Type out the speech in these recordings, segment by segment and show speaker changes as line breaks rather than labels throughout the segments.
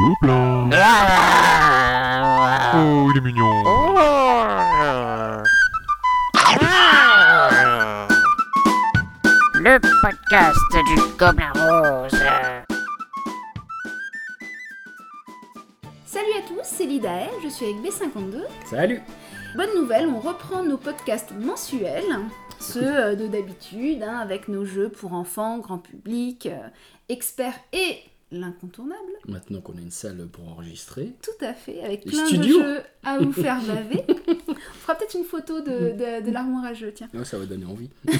gobelin. Oh, il est mignon.
Le podcast du Gobelin Rose.
Salut à tous, c'est Lidaël, je suis avec B52.
Salut
Bonne nouvelle, on reprend nos podcasts mensuels, ceux euh, de d'habitude, hein, avec nos jeux pour enfants, grand public, euh, experts et l'incontournable.
Maintenant qu'on a une salle pour enregistrer.
Tout à fait, avec
Les
plein
studios.
de jeux à vous faire baver. on fera peut-être une photo de, de- de l'armoire à jeux, tiens.
Ça va donner envie.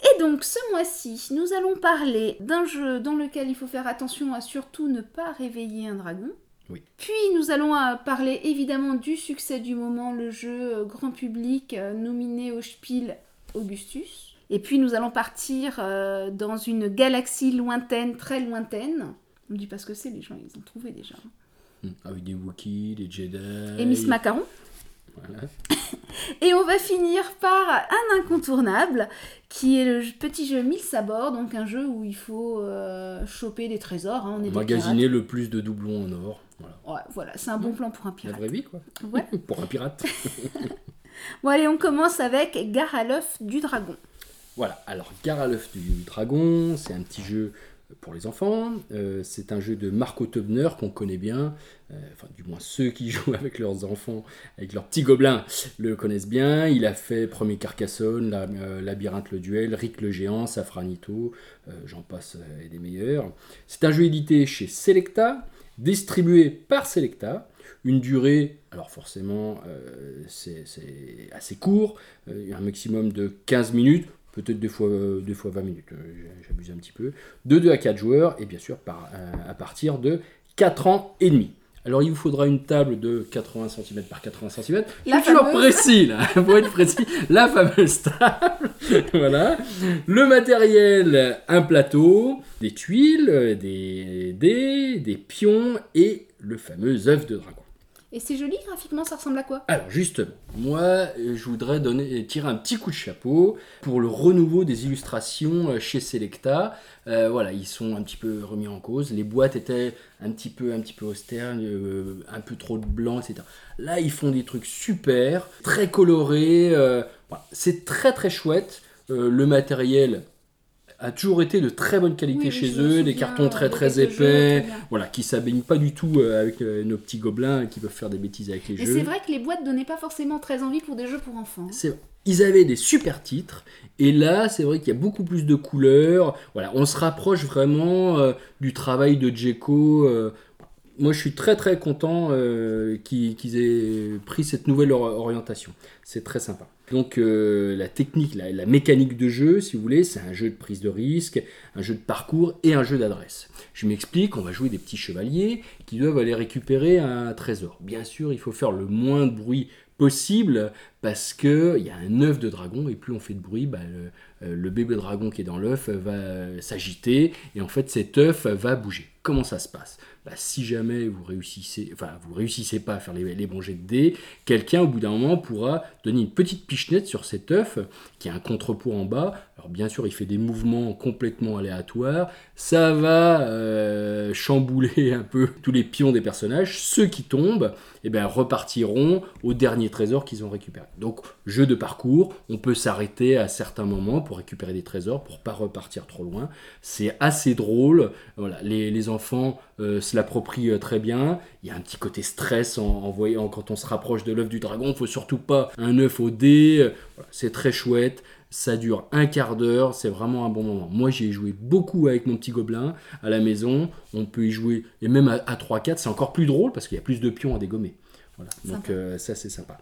Et donc ce mois-ci, nous allons parler d'un jeu dans lequel il faut faire attention à surtout ne pas réveiller un dragon.
Oui.
Puis nous allons euh, parler évidemment du succès du moment, le jeu euh, grand public euh, nominé au Spiel Augustus. Et puis nous allons partir euh, dans une galaxie lointaine, très lointaine. On ne dit pas ce que c'est, les gens ils ont trouvé déjà.
Hmm. Avec des Wookiees, des Jedi.
Et Miss Macaron.
Voilà.
Et on va finir par un incontournable, qui est le petit jeu Mille Sabords, donc un jeu où il faut euh, choper des trésors. hein, on est des
Magasiner le plus de doublons en or. Voilà.
Ouais, voilà, c'est un bon plan pour un
La
pirate.
vraie vie, quoi.
Ouais.
pour un pirate.
Bon allez, on commence avec Gare à l'œuf du dragon.
Voilà, alors Gare à l'œuf du dragon, c'est un petit jeu pour les enfants. Euh, c'est un jeu de Marco Teubner qu'on connaît bien. Euh, enfin, du moins ceux qui jouent avec leurs enfants, avec leurs petits gobelins, le connaissent bien. Il a fait Premier Carcassonne, euh, Labyrinthe le Duel, Rick le Géant, Safranito, j'en passe et des meilleurs. C'est un jeu édité chez Selecta, distribué par Selecta. Une durée, alors forcément, c'est assez court, un maximum de 15 minutes, peut-être des fois, euh, des fois 20 minutes, euh, j'abuse un petit peu. De 2 à 4 joueurs, et bien sûr par, euh, à partir de 4 ans et demi. Alors il vous faudra une table de 80 cm par 80 cm. Je
La
suis toujours précis là, pour être précis. La fameuse table. voilà. Le matériel, un plateau, des tuiles, des dés, des pions et le fameux œuf de dragon.
Et c'est joli graphiquement, ça ressemble à quoi?
Alors justement, moi je voudrais donner, tirer un petit coup de chapeau pour le renouveau des illustrations euh, chez Selecta. Euh, voilà, ils sont un petit peu remis en cause. Les boîtes étaient un petit peu, un petit peu austères, euh, un peu trop de blanc, etc. Là, ils font des trucs super, très colorés. C'est très très chouette. Le matériel a toujours été de très bonne qualité
Oui,
chez eux, des cartons très très
jeux,
épais, voilà, qui s'abîment pas du tout euh, avec euh, nos petits gobelins qui peuvent faire des bêtises avec les
Et
jeux.
c'est vrai que les boîtes donnaient pas forcément très envie pour des jeux pour enfants.
C'est- Ils avaient des super titres, et là, c'est vrai qu'il y a beaucoup plus de couleurs. Voilà, on se rapproche vraiment euh, du travail de Djeko. euh. moi, je suis très très content euh, qu'ils aient pris cette nouvelle or- orientation. C'est très sympa. Donc, euh, la technique, la, mécanique de jeu, si vous voulez, c'est un jeu de prise de risque, un jeu de parcours et un jeu d'adresse. Je m'explique, on va jouer des petits chevaliers qui doivent aller récupérer un trésor. Bien sûr, il faut faire le moins de bruit possible parce que il y a un œuf de dragon et plus on fait de bruit, bah, le, euh, le bébé dragon qui est dans l'œuf va s'agiter et en fait cet œuf va bouger. Comment ça se passe? Bah, Si jamais vous réussissez, réussissez pas à faire les, bons jets de dés, quelqu'un au bout d'un moment pourra donner une petite pichenette sur cet œuf qui a un contrepoids en bas. Alors bien sûr il fait des mouvements complètement aléatoires, ça va euh, chambouler un peu tous les pions des personnages. Ceux qui tombent, eh ben, repartiront au dernier trésor qu'ils ont récupéré. Donc, jeu de parcours, on peut s'arrêter à certains moments pour récupérer des trésors, pour pas repartir trop loin. C'est assez drôle. Les enfants euh, se l'approprient euh, très bien. Il y a un petit côté stress en, en voyant quand on se rapproche de l'œuf du dragon. Il faut surtout pas un œuf au dé. Euh, voilà, c'est très chouette. Ça dure un quart d'heure, c'est vraiment un bon moment. Moi, j'y ai joué beaucoup avec mon petit gobelin à la maison. On peut y jouer, et même à, à 3-4, c'est encore plus drôle parce qu'il y a plus de pions à dégommer. Voilà. Donc, euh, ça, c'est sympa.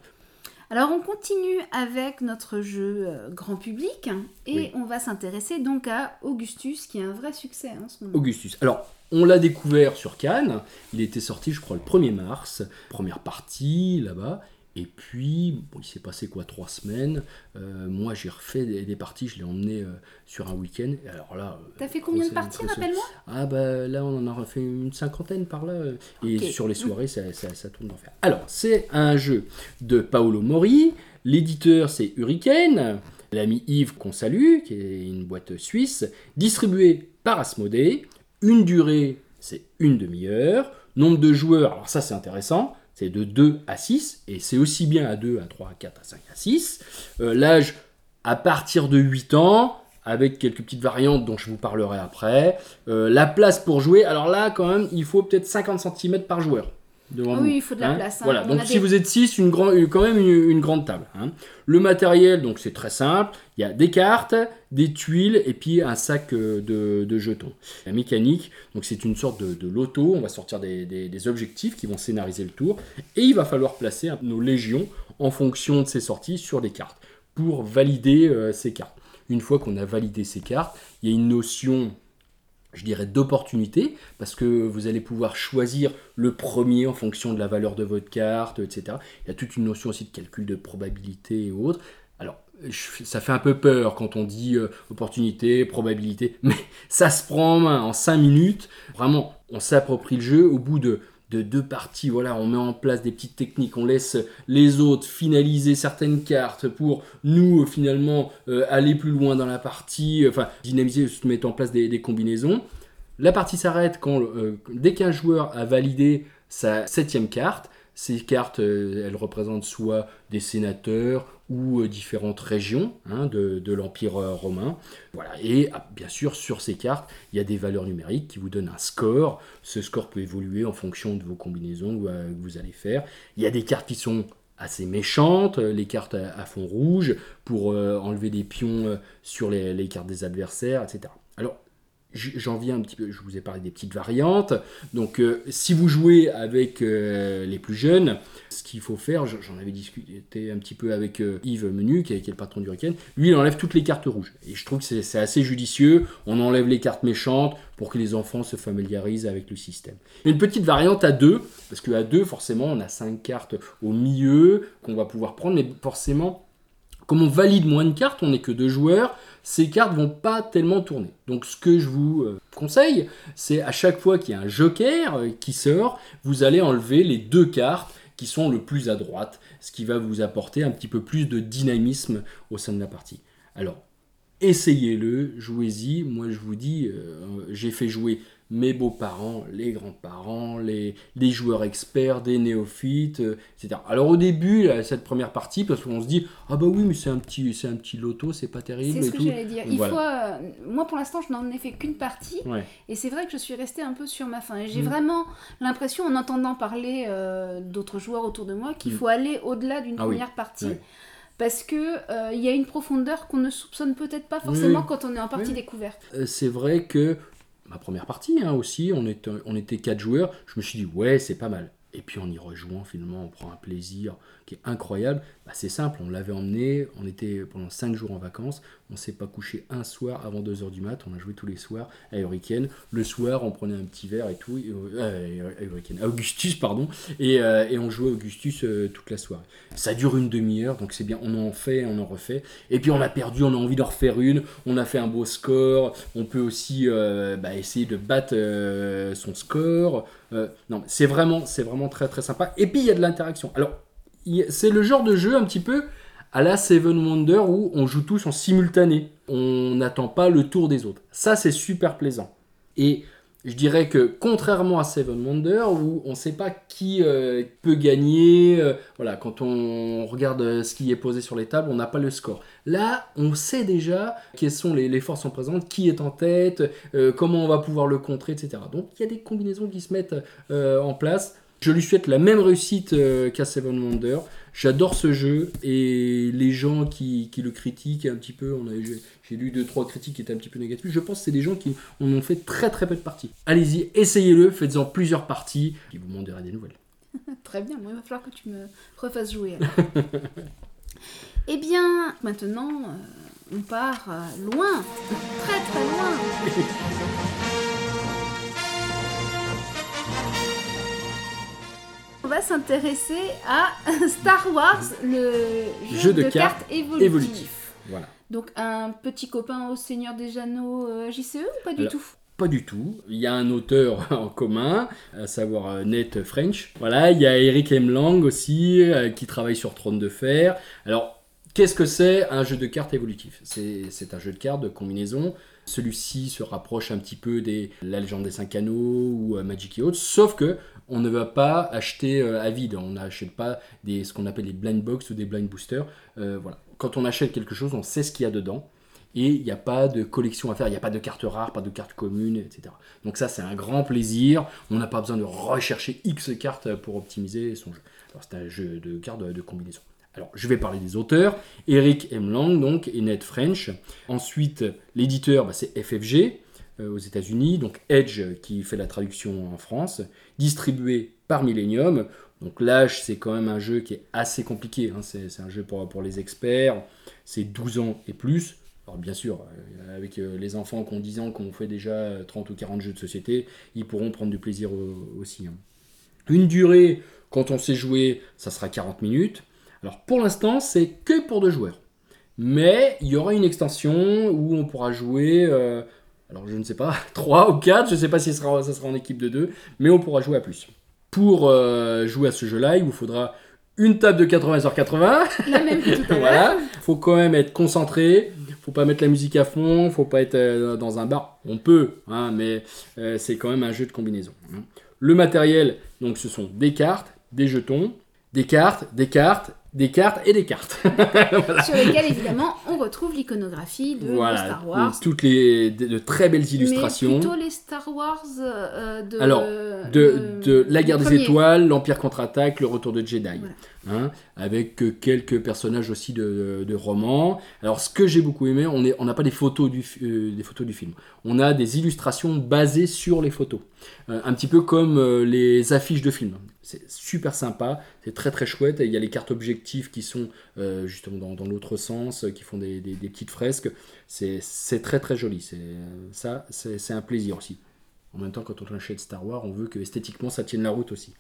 Alors on continue avec notre jeu euh, grand public hein, et
Oui.
on va s'intéresser donc à Augustus qui a un vrai succès hein, en ce moment.
Augustus. Alors, on l'a découvert sur Cannes. Il était sorti, je crois, le 1er mars. Première partie là-bas. Et puis, bon, il s'est passé quoi, trois semaines. Euh, moi, j'ai refait des, des parties, je l'ai emmené euh, sur un week-end. Alors là. euh,
T'as fait combien de parties, rappelle-moi?
Ah bah là, on en a refait une cinquantaine par là. Et sur les soirées, ça, ça, ça tourne d'enfer. Alors, c'est un jeu de Paolo Mori. L'éditeur, c'est Hurricane. L'ami Yves qu'on salue, qui est une boîte suisse. Distribué par Asmodée. Une durée c'est une demi-heure. Nombre de joueurs, alors ça c'est intéressant, c'est de 2 à 6, et c'est aussi bien à 2, à 3, à 4, à 5, à 6. Euh, L'âge à partir de 8 ans, avec quelques petites variantes dont je vous parlerai après. Euh, la place pour jouer, alors là quand même, il faut peut-être 50 cm par joueur. Devant
Ah
vous,
oui, il faut de la
hein.
place, hein.
Voilà,
On
donc si
des-
vous êtes 6, une grand- quand même une, une grande table. hein. Le matériel, donc c'est très simple. Il y a des cartes, des tuiles et puis un sac euh, de, de jetons. La mécanique, donc c'est une sorte de, de loto. On va sortir des, des- des objectifs qui vont scénariser le tour et il va falloir placer nos légions en fonction de ces sorties sur les cartes pour valider euh, ces cartes. Une fois qu'on a validé ces cartes, il y a une notion je dirais d'opportunité, parce que vous allez pouvoir choisir le premier en fonction de la valeur de votre carte, etc. Il y a toute une notion aussi de calcul de probabilité et autres. Alors, ça fait un peu peur quand on dit euh, opportunité, probabilité, mais ça se prend en main en 5 minutes. Vraiment, on s'approprie le jeu au bout de, de deux parties. Voilà, on met en place des petites techniques, on laisse les autres finaliser certaines cartes pour nous, euh, finalement, euh, aller plus loin dans la partie, euh, enfin, dynamiser, se mettre en place des, combinaisons. La partie s'arrête quand, dès qu'un joueur a validé sa septième carte. Ces cartes, euh, elles représentent soit des sénateurs ou euh, différentes régions hein, de, l'Empire euh, romain. Voilà. Et ah, bien sûr, sur ces cartes, il y a des valeurs numériques qui vous donnent un score. Ce score peut évoluer en fonction de vos combinaisons que vous allez faire. Il y a des cartes qui sont assez méchantes, les cartes à, fond rouge pour enlever des pions sur les cartes des adversaires, etc. J'en viens un petit peu, je vous ai parlé des petites variantes. Donc, euh, si vous jouez avec euh, les plus jeunes, ce qu'il faut faire, j'en avais discuté un petit peu avec euh, Yves Menu, qui est, le patron du Hurricane, lui, il enlève toutes les cartes rouges. Et je trouve que c'est assez judicieux. On enlève les cartes méchantes pour que les enfants se familiarisent avec le système. Une petite variante à deux, parce qu'à deux, forcément, on a cinq cartes au milieu qu'on va pouvoir prendre, mais forcément, comme on valide moins de cartes, on n'est que deux joueurs, ces cartes vont pas tellement tourner. Donc ce que je vous euh, conseille, c'est à chaque fois qu'il y a un joker euh, qui sort, vous allez enlever les deux cartes qui sont le plus à droite, ce qui va vous apporter un petit peu plus de dynamisme au sein de la partie. Alors, essayez-le, jouez-y. Moi, je vous dis, euh, j'ai fait jouer mes beaux-parents, les grands-parents, les, les joueurs experts, des néophytes, euh, etc. Alors au début, là, cette première partie, parce qu'on se dit, ah bah oui, mais c'est un petit, c'est un petit loto, c'est pas terrible
C'est
et
ce que j'allais dire. Il
Voilà.
faut, euh, moi, pour l'instant, je n'en ai fait qu'une partie.
Ouais.
Et c'est vrai que je suis restée un peu sur ma faim. Et j'ai
Mm.
vraiment l'impression, en entendant parler euh, d'autres joueurs autour de moi, qu'il
Mm.
faut aller au-delà d'une
Ah oui.
première partie. Parce que euh, il y a une profondeur qu'on ne soupçonne peut-être pas forcément
Oui.
quand on est en partie
Oui.
découverte.
Euh, c'est vrai que ma première partie hein, aussi, on était, on était quatre joueurs, je me suis dit ouais c'est pas mal. Et puis en y rejoignant finalement on prend un plaisir qui est incroyable. Bah, c'est simple, on l'avait emmené, on était pendant 5 jours en vacances, on s'est pas couché un soir avant 2h du mat, on a joué tous les soirs à Hurricane. Le soir on prenait un petit verre et tout, et, euh, à Hurricane, à Augustus pardon, et, euh, on jouait Augustus euh, toute la soirée. Ça dure une demi-heure, donc c'est bien, on en fait, on en refait. Et puis on a perdu, on a envie d'en refaire une, on a fait un beau score, on peut aussi bah, essayer de battre son score. Non, c'est vraiment, c'est vraiment très très sympa. Et puis il y a de l'interaction. Alors, c'est le genre de jeu un petit peu à la Seven Wonder où on joue tous en simultané. On n'attend pas le tour des autres. Ça, c'est super plaisant. Et je dirais que contrairement à Seven Wonder où on ne sait pas qui euh, peut gagner, euh, voilà, quand on regarde euh, ce qui est posé sur les tables, on n'a pas le score. Là, on sait déjà quelles sont les, forces en présence, qui est en tête, comment on va pouvoir le contrer, etc. Donc il y a des combinaisons qui se mettent en place. Je lui souhaite la même réussite euh, qu'à Seven Wonder. J'adore ce jeu et les gens qui, qui le critiquent un petit peu, on j'ai, lu deux trois critiques qui étaient un petit peu négatives. Je pense que c'est des gens qui en ont fait très très peu de parties. Allez-y, essayez-le, faites-en plusieurs parties, et vous m'en direz des nouvelles.
Très bien, moi, il va falloir que tu me refasses jouer. alors. eh bien, maintenant, euh, on part euh, loin, très très loin. On va s'intéresser à Star Wars, le jeu,
Jeu de
de,
cartes
cartes évolutif.
évolutif. Voilà.
Donc un petit copain au Seigneur des Anneaux euh, JCE ou pas du
Alors,
tout?
Pas du tout. Il y a un auteur en commun, à savoir euh, Nate French. Voilà, il y a Eric M. Lang aussi, euh, qui travaille sur Trône de Fer. Alors, qu'est-ce que c'est un jeu de cartes évolutif? C'est un jeu de cartes de combinaison Celui-ci se rapproche un petit peu des La légende des cinq anneaux ou Magic et autres, sauf que on ne va pas acheter euh, à vide. On n'achète pas ce qu'on appelle des blind box ou des blind boosters. Euh, voilà. Quand on achète quelque chose, on sait ce qu'il y a dedans. Et il n'y a pas de collection à faire, il n'y a pas de cartes rares, pas de cartes communes, etc. Donc ça, c'est un grand plaisir. On n'a pas besoin de rechercher X cartes pour optimiser son jeu. C'est un jeu de cartes de, combinaison. Alors, je vais parler des auteurs. Eric M. Lang, donc, et Ned French. Ensuite, l'éditeur, bah, c'est FFG aux États-Unis. Donc, Edge qui fait la traduction en France. Distribué par Millennium. Donc, l'âge, c'est quand même un jeu qui est assez compliqué. hein. C'est un jeu pour, pour les experts. C'est 12 ans et plus. Alors, bien sûr, euh, avec euh, les enfants qui ont 10 ans, qui ont fait déjà euh, 30 ou 40 jeux de société, ils pourront prendre du plaisir au- aussi. hein. Une durée, quand on sait jouer, ça sera 40 minutes. Alors pour l'instant, c'est que pour deux joueurs. Mais il y aura une extension où on pourra jouer, euh, alors je ne sais pas, 3 ou 4, je ne sais pas si ça sera, ça sera en équipe de 2, mais on pourra jouer à plus. Pour euh, jouer à ce jeu-là, il vous faudra une table de 80 sur 80.
La même que tout à
voilà. Faut quand même être concentré. Faut pas mettre la musique à fond. Faut pas être euh, dans un bar. On peut, hein, mais euh, c'est quand même un jeu de combinaison. hein. Le matériel, donc, ce sont des cartes, des jetons, des cartes, des cartes, des cartes et des cartes.
Sur lesquels, évidemment, on retrouve l'iconographie de. Star Wars.
Toutes les de, de très belles illustrations.
Mais plutôt les Star Wars euh, de...
Alors, de, de la guerre des
premier.
étoiles, l'Empire contre-attaque, le retour de Jedi.
Voilà.
Hein, avec euh, quelques personnages aussi de, de romans. Alors, ce que j'ai beaucoup aimé, on est- on n'a pas des photos, du, euh, des photos du film. On a des illustrations basées sur les photos. Euh, un petit peu comme euh, les affiches de films. C'est super sympa, c'est très très chouette. Et il y a les cartes objectives qui sont euh, justement dans, dans l'autre sens, euh, qui font des, des- des petites fresques. C'est très très joli. C'est Ça, c'est un plaisir aussi. En même temps, quand on achète Star Wars, on veut que esthétiquement ça tienne la route aussi.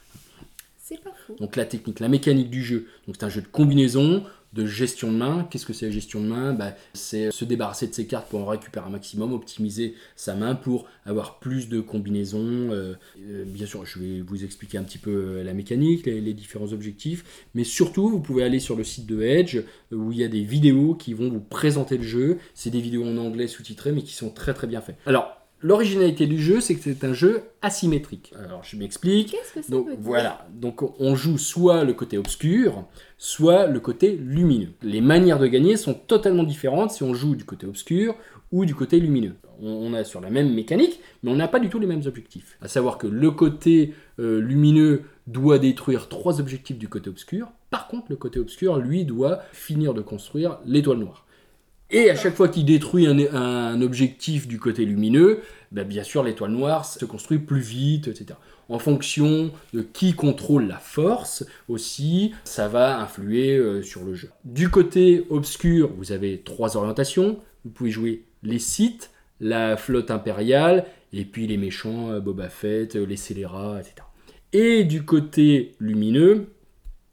C'est pas faux.
Donc la technique, la mécanique du jeu. Donc c'est un jeu de combinaison, de gestion de main. Qu'est-ce que c'est la gestion de main? Bah, C'est se débarrasser de ses cartes pour en récupérer un maximum, optimiser sa main pour avoir plus de combinaisons. Euh, euh, bien sûr, je vais vous expliquer un petit peu euh, la mécanique, les, les différents objectifs. Mais surtout, vous pouvez aller sur le site de Edge euh, où il y a des vidéos qui vont vous présenter le jeu. C'est des vidéos en anglais sous-titrées mais qui sont très très bien faites. Alors, l'originalité du jeu, c'est que c'est un jeu asymétrique. Alors, je m'explique.
Qu'est-ce que ça
Donc
veut dire?
voilà, donc on joue soit le côté obscur, soit le côté lumineux. Les manières de gagner sont totalement différentes si on joue du côté obscur ou du côté lumineux. On, on a sur la même mécanique, mais on n'a pas du tout les mêmes objectifs. À savoir que le côté euh, lumineux doit détruire trois objectifs du côté obscur. Par contre, le côté obscur, lui, doit finir de construire l'étoile noire. Et à chaque fois qu'il détruit un, objectif du côté lumineux, ben, bien sûr l'étoile noire se construit plus vite, etc. En fonction de qui contrôle la force aussi, ça va influer euh, sur le jeu. Du côté obscur, vous avez trois orientations. Vous pouvez jouer les sites, la flotte impériale, et puis les méchants, euh, Boba Fett, euh, les scélérats, etc. Et du côté lumineux,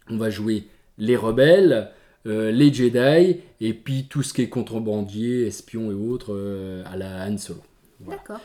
on va jouer les rebelles, euh, les Jedi, et puis tout ce qui est contrebandier, espion et autres euh, à la Han Solo. Voilà.
D'accord.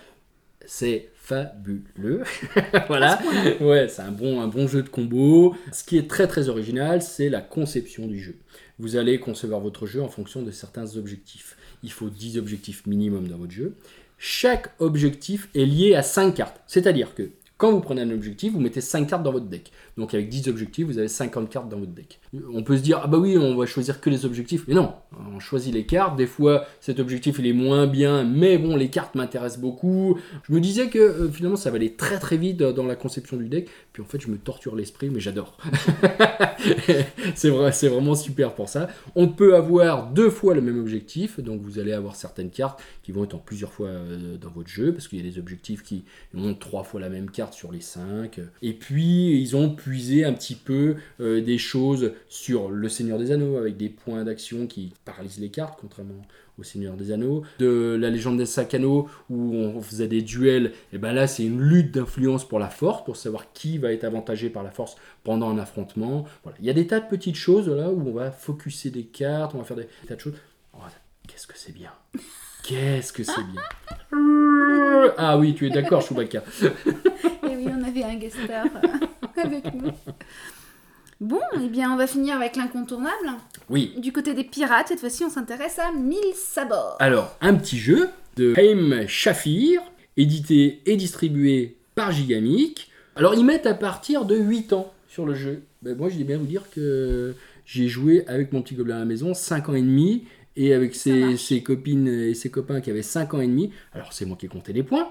C'est fabuleux. voilà. Ouais, c'est un bon, un bon jeu de combo. Ce qui est très très original, c'est la conception du jeu. Vous allez concevoir votre jeu en fonction de certains objectifs. Il faut 10 objectifs minimum dans votre jeu. Chaque objectif est lié à 5 cartes. C'est-à-dire que quand vous prenez un objectif, vous mettez 5 cartes dans votre deck. Donc avec 10 objectifs, vous avez 50 cartes dans votre deck. On peut se dire, ah bah oui, on va choisir que les objectifs. Mais non, on choisit les cartes. Des fois, cet objectif, il est moins bien, mais bon, les cartes m'intéressent beaucoup. Je me disais que euh, finalement, ça va aller très très vite dans la conception du deck. En fait, je me torture l'esprit, mais j'adore. c'est c'est vraiment super pour ça. On peut avoir deux fois le même objectif, donc vous allez avoir certaines cartes qui vont être en plusieurs fois euh, dans votre jeu, parce qu'il y a des objectifs qui ont trois fois la même carte sur les cinq. Et puis, ils ont puisé un petit peu euh, des choses sur le Seigneur des Anneaux, avec des points d'action qui paralysent les cartes, contrairement au Seigneur des Anneaux. De la légende des anneaux, où on faisait des duels, et ben là, c'est une lutte d'influence pour la force, pour savoir qui va être avantagé par la force pendant un affrontement. Voilà. Il y a des tas de petites choses là où on va focuser des cartes, on va faire des tas de choses. Oh, Qu'est-ce que c'est bien Qu'est-ce que c'est bien Ah oui, tu es d'accord, Chewbacca.
Et oui, on avait un guest star euh, avec nous. Bon, eh bien, on va finir avec l'incontournable.
Oui.
Du côté des pirates, cette fois-ci, on s'intéresse à Mille Sabords.
Alors, un petit jeu, de Haim Shafir, édité et distribué par Gigamic. Alors ils mettent à partir de 8 ans sur le jeu. Ben, moi je vais bien vous dire que j'ai joué avec mon petit gobelin à la maison 5 ans et demi et avec ses, ses copines et ses copains qui avaient 5 ans et demi. Alors c'est moi qui ai compté les points,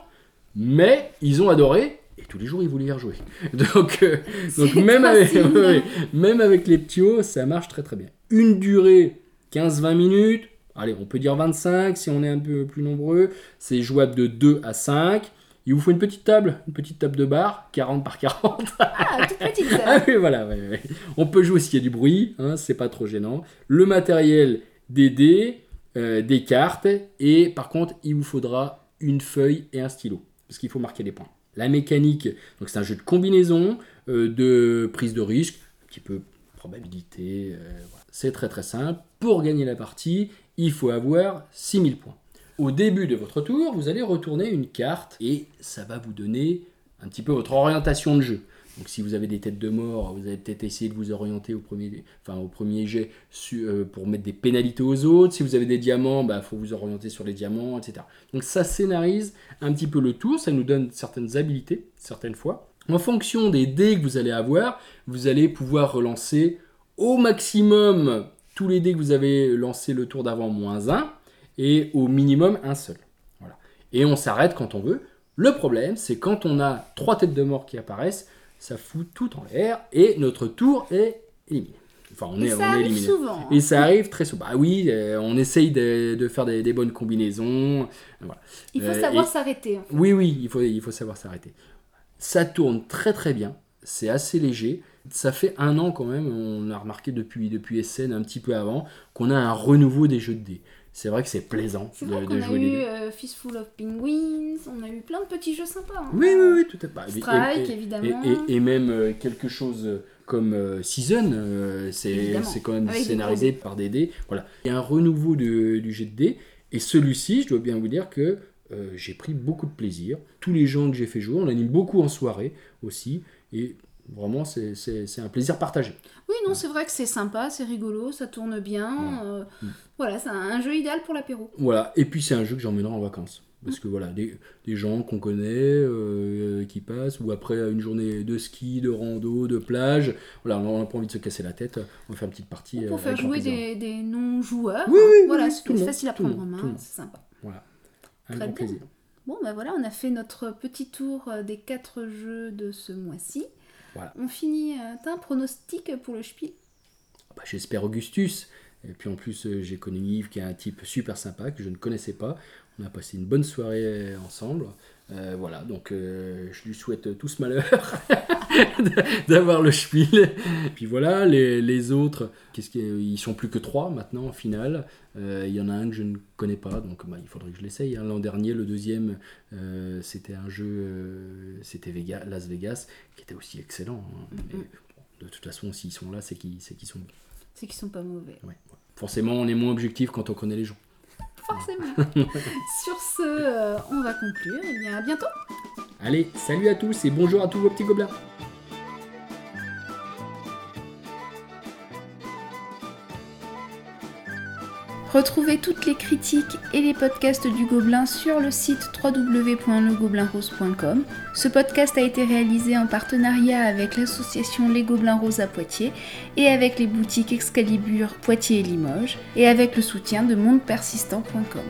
mais ils ont adoré et tous les jours ils voulaient y rejouer. Donc, euh, donc même, avec, ouais, même avec les ptios, ça marche très très bien. Une durée 15-20 minutes, allez on peut dire 25 si on est un peu plus nombreux, c'est jouable de 2 à 5. Il vous faut une petite table, une petite table de bar, 40 par 40.
Ah, toute petite ça.
Ah oui, voilà, ouais, ouais. on peut jouer s'il y a du bruit, hein, c'est pas trop gênant. Le matériel, des dés, euh, des cartes, et par contre, il vous faudra une feuille et un stylo, parce qu'il faut marquer les points. La mécanique, donc c'est un jeu de combinaison, euh, de prise de risque, un petit peu probabilité, euh, c'est très très simple. Pour gagner la partie, il faut avoir 6000 points. Au début de votre tour, vous allez retourner une carte et ça va vous donner un petit peu votre orientation de jeu. Donc si vous avez des têtes de mort, vous allez peut-être essayer de vous orienter au premier, enfin, au premier jet euh, pour mettre des pénalités aux autres. Si vous avez des diamants, il faut vous orienter sur les diamants, etc. Donc ça scénarise un petit peu le tour, ça nous donne certaines habilités, certaines fois. En fonction des dés que vous allez avoir, vous allez pouvoir relancer au maximum tous les dés que vous avez lancés le tour d'avant moins 1 et au minimum un seul. Voilà. Et on s'arrête quand on veut. Le problème, c'est quand on a trois têtes de mort qui apparaissent, ça fout tout en l'air et notre tour est éliminé. Enfin, on
Et
est,
ça
on est
arrive
éliminé.
souvent. hein.
Et ça arrive très souvent. Bah oui, euh, on essaye de, de faire des, des bonnes combinaisons. Voilà.
Il faut
Euh,
savoir
et-
s'arrêter. en fait.
Oui, oui, il faut, il faut savoir s'arrêter. Ça tourne très très bien. C'est assez léger. Ça fait un an quand même, on a remarqué depuis, depuis SN un petit peu avant, qu'on a un renouveau des jeux de dés. C'est vrai que c'est plaisant de,
vrai
de
qu'on a
jouer
eu euh, Fistful of Penguins, on a eu plein de petits jeux sympas. hein.
Oui, oui, oui, tout à fait.
Strike,
et-
évidemment.
Et, même euh, quelque chose comme euh, Season, euh, c'est quand même
Avec des
scénarisé par des dés. Voilà. Il y a un renouveau de- du jet de dés. Et celui-ci, je dois bien vous dire que j'ai pris beaucoup de plaisir. Tous les gens que j'ai fait jouer, on anime beaucoup en soirée aussi. Et vraiment, c'est un plaisir partagé.
Non, c'est vrai que c'est sympa, c'est rigolo, ça tourne bien. euh,
Mm.
Voilà, c'est un jeu idéal pour l'apéro.
Voilà, et puis c'est un jeu que j'emmènerai en vacances. Parce que voilà, des, des gens qu'on connaît, euh, qui passent, ou après une journée de ski, de rando, de plage, voilà, on n'a pas envie de se casser la tête, on fait une petite partie. euh,
Pour faire
avec grand
jouer des, des non-joueurs.
Oui, oui,
voilà,
oui,
c'est facile à prendre en main, c'est sympa.
Voilà, un
Très
grand
bien.
plaisir.
Bon, ben voilà, on a fait notre petit tour euh, des quatre jeux de ce mois-ci.
Voilà.
On finit. euh, T'as un pronostic pour le Spiel?
Bah, J'espère Augustus. Et puis en plus, euh, j'ai connu Yves qui est un type super sympa que je ne connaissais pas. On a passé une bonne soirée ensemble. Euh, voilà, donc euh, je lui souhaite tout ce malheur d'avoir le spiel. Puis voilà, les, les autres, qu'est-ce qu'ils ils sont plus que trois maintenant en finale. Euh, Il y en a un que je ne connais pas, donc bah, il faudrait que je l'essaye. hein. L'an dernier, le deuxième, euh, c'était un jeu, euh, c'était Vega- Las Vegas, qui était aussi excellent. hein. Bon, de toute façon, s'ils sont là, c'est qu'ils c'est qu'ils sont bons.
C'est qu'ils sont pas mauvais.
Ouais. Forcément, on est moins objectif quand on connaît les gens.
Forcément. Sur ce, on va conclure. Et bien, à bientôt.
Allez, salut à tous et bonjour à tous vos petits gobelins.
Retrouvez toutes les critiques et les podcasts du Gobelin sur le site www.legoblinrose.com. Ce podcast a été réalisé en partenariat avec l'association Les Gobelins Roses à Poitiers et avec les boutiques Excalibur Poitiers et Limoges et avec le soutien de mondepersistant.com.